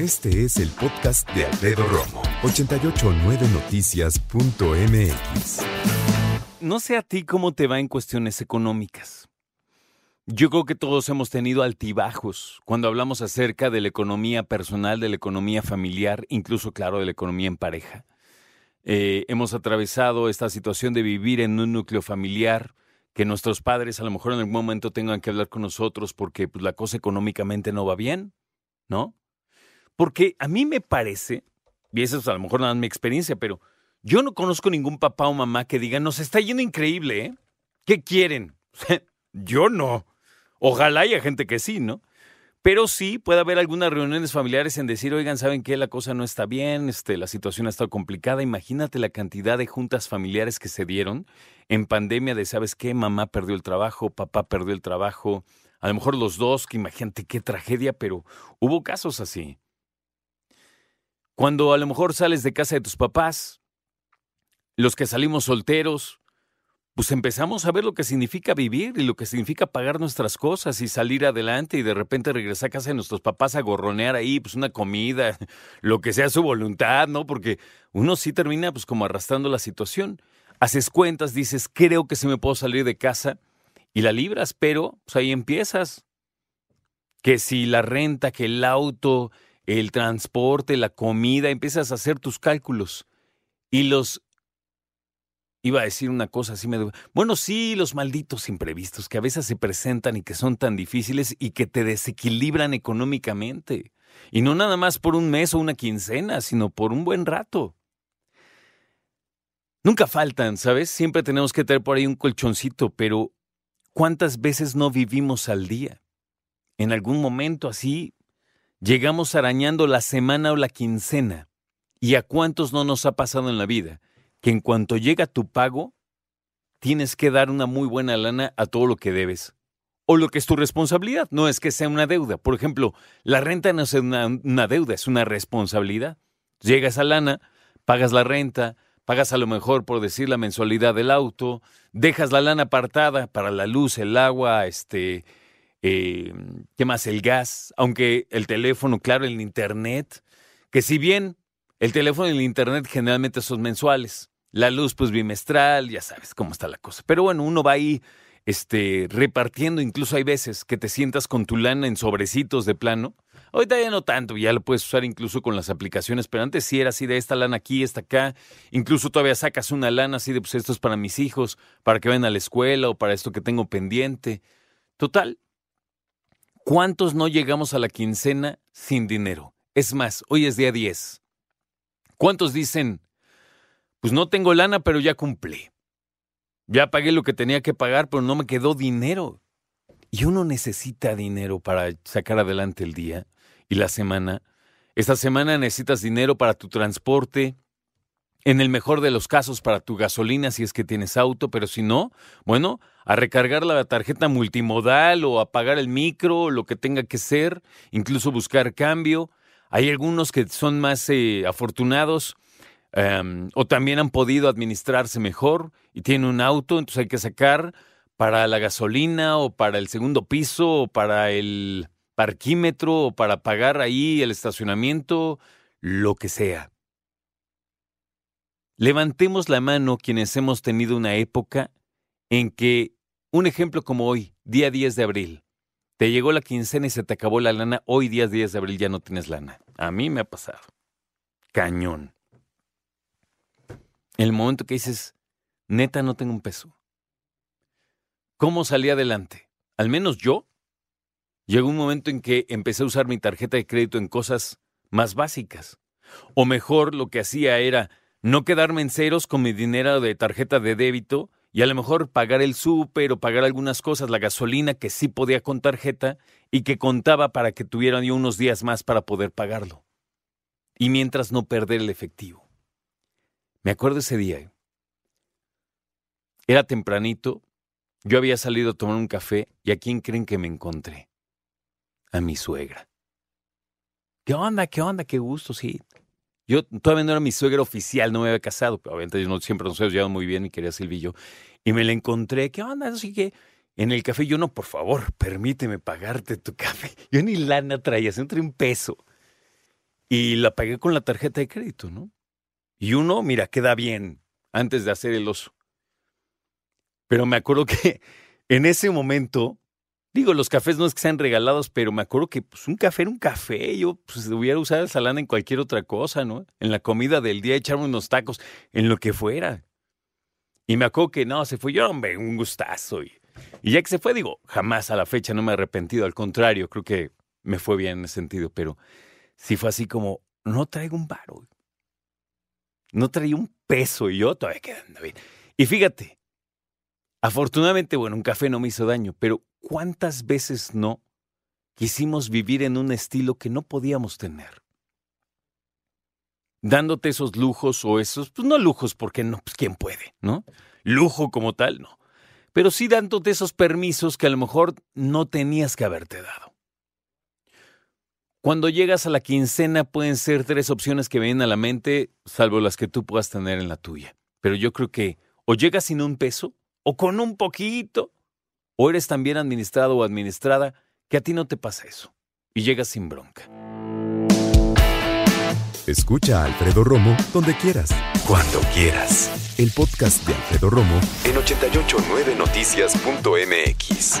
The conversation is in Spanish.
Este es el podcast de Alfredo Romo, 889noticias.mx. No sé a ti cómo te va en cuestiones económicas. Yo creo que todos hemos tenido altibajos cuando hablamos acerca de la economía personal, de la economía familiar, incluso, claro, de la economía en pareja. Eh, hemos atravesado esta situación de vivir en un núcleo familiar, que nuestros padres a lo mejor en algún momento tengan que hablar con nosotros porque pues, la cosa económicamente no va bien, ¿no? Porque a mí me parece, y esa es a lo mejor nada más mi experiencia, pero yo no conozco ningún papá o mamá que diga, nos está yendo increíble, ¿eh? ¿Qué quieren? yo no. Ojalá haya gente que sí, ¿no? Pero sí puede haber algunas reuniones familiares en decir, oigan, ¿saben qué? La cosa no está bien, este, la situación ha estado complicada. Imagínate la cantidad de juntas familiares que se dieron en pandemia de, ¿sabes qué? Mamá perdió el trabajo, papá perdió el trabajo, a lo mejor los dos, que imagínate qué tragedia, pero hubo casos así. Cuando a lo mejor sales de casa de tus papás, los que salimos solteros, pues empezamos a ver lo que significa vivir y lo que significa pagar nuestras cosas y salir adelante y de repente regresar a casa de nuestros papás a gorronear ahí, pues una comida, lo que sea su voluntad, ¿no? Porque uno sí termina pues como arrastrando la situación. Haces cuentas, dices, creo que se me puedo salir de casa y la libras, pero pues ahí empiezas. Que si la renta, que el auto, el transporte, la comida, empiezas a hacer tus cálculos. Y los Iba a decir una cosa así me... Bueno, sí, los malditos imprevistos que a veces se presentan y que son tan difíciles y que te desequilibran económicamente. Y no nada más por un mes o una quincena, sino por un buen rato. Nunca faltan, ¿sabes? Siempre tenemos que tener por ahí un colchoncito, pero ¿cuántas veces no vivimos al día? En algún momento así llegamos arañando la semana o la quincena. ¿Y a cuántos no nos ha pasado en la vida? que en cuanto llega tu pago, tienes que dar una muy buena lana a todo lo que debes. O lo que es tu responsabilidad, no es que sea una deuda. Por ejemplo, la renta no es una, deuda, es una responsabilidad. Llegas a lana, pagas la renta, pagas a lo mejor, por decir, la mensualidad del auto, dejas la lana apartada para la luz, el agua, este, eh, ¿qué más? El gas, aunque el teléfono, claro, el internet, que si bien el teléfono y el internet generalmente son mensuales, la luz, pues bimestral, ya sabes cómo está la cosa. Pero bueno, uno va ahí este, repartiendo, incluso hay veces que te sientas con tu lana en sobrecitos de plano. Ahorita ya no tanto, ya lo puedes usar incluso con las aplicaciones, pero antes sí era así de esta lana aquí, esta acá. Incluso todavía sacas una lana así de, pues esto es para mis hijos, para que vayan a la escuela o para esto que tengo pendiente. Total, ¿cuántos no llegamos a la quincena sin dinero? Es más, hoy es día 10. ¿Cuántos dicen, pues no tengo lana, pero ya cumplí. Ya pagué lo que tenía que pagar, pero no me quedó dinero. Y uno necesita dinero para sacar adelante el día y la semana. Esta semana necesitas dinero para tu transporte, en el mejor de los casos para tu gasolina si es que tienes auto, pero si no, bueno, a recargar la tarjeta multimodal o a pagar el micro, lo que tenga que ser, incluso buscar cambio. Hay algunos que son más eh, afortunados Em, o también han podido administrarse mejor y tienen un auto, entonces hay que sacar para la gasolina o para el segundo piso o para el parquímetro o para pagar ahí el estacionamiento, lo que sea. Levantemos la mano quienes hemos tenido una época en que, un ejemplo como hoy, día 10 de abril, te llegó la quincena y se te acabó la lana, hoy día 10 de abril ya no tienes lana. A mí me ha pasado. Cañón el momento que dices, neta, no tengo un peso. ¿Cómo salí adelante? Al menos yo. Llegó un momento en que empecé a usar mi tarjeta de crédito en cosas más básicas. O mejor, lo que hacía era no quedarme en ceros con mi dinero de tarjeta de débito y a lo mejor pagar el súper o pagar algunas cosas, la gasolina que sí podía con tarjeta y que contaba para que tuviera yo unos días más para poder pagarlo. Y mientras no perder el efectivo. Me acuerdo ese día. Era tempranito, yo había salido a tomar un café y ¿a quién creen que me encontré? A mi suegra. ¿Qué onda? ¿Qué onda? Qué gusto, sí. Yo todavía no era mi suegra oficial, no me había casado, pero obviamente yo no, siempre nos habíamos llevado muy bien y quería Silvillo. Y me la encontré, ¿qué onda? Así que en el café yo no, por favor, permíteme pagarte tu café. Yo ni lana traía, siempre un peso. y la pagué con la tarjeta de crédito, ¿no? Y uno, mira, queda bien antes de hacer el oso. Pero me acuerdo que en ese momento, digo, los cafés no es que sean regalados, pero me acuerdo que pues, un café era un café. Yo pues, hubiera usado el salán en cualquier otra cosa, ¿no? En la comida del día, echarme unos tacos, en lo que fuera. Y me acuerdo que no, se fue yo, hombre, un gustazo. Y, y ya que se fue, digo, jamás a la fecha no me he arrepentido. Al contrario, creo que me fue bien en ese sentido. Pero sí fue así como, no traigo un varo. No traía un peso y yo todavía quedando bien. Y fíjate, afortunadamente, bueno, un café no me hizo daño, pero ¿cuántas veces no quisimos vivir en un estilo que no podíamos tener? Dándote esos lujos o esos, pues no lujos, porque no, pues quién puede, ¿no? Lujo como tal, no. Pero sí dándote esos permisos que a lo mejor no tenías que haberte dado. Cuando llegas a la quincena pueden ser tres opciones que vienen a la mente, salvo las que tú puedas tener en la tuya. Pero yo creo que o llegas sin un peso, o con un poquito, o eres tan bien administrado o administrada que a ti no te pasa eso, y llegas sin bronca. Escucha a Alfredo Romo donde quieras, cuando quieras. El podcast de Alfredo Romo en 889noticias.mx.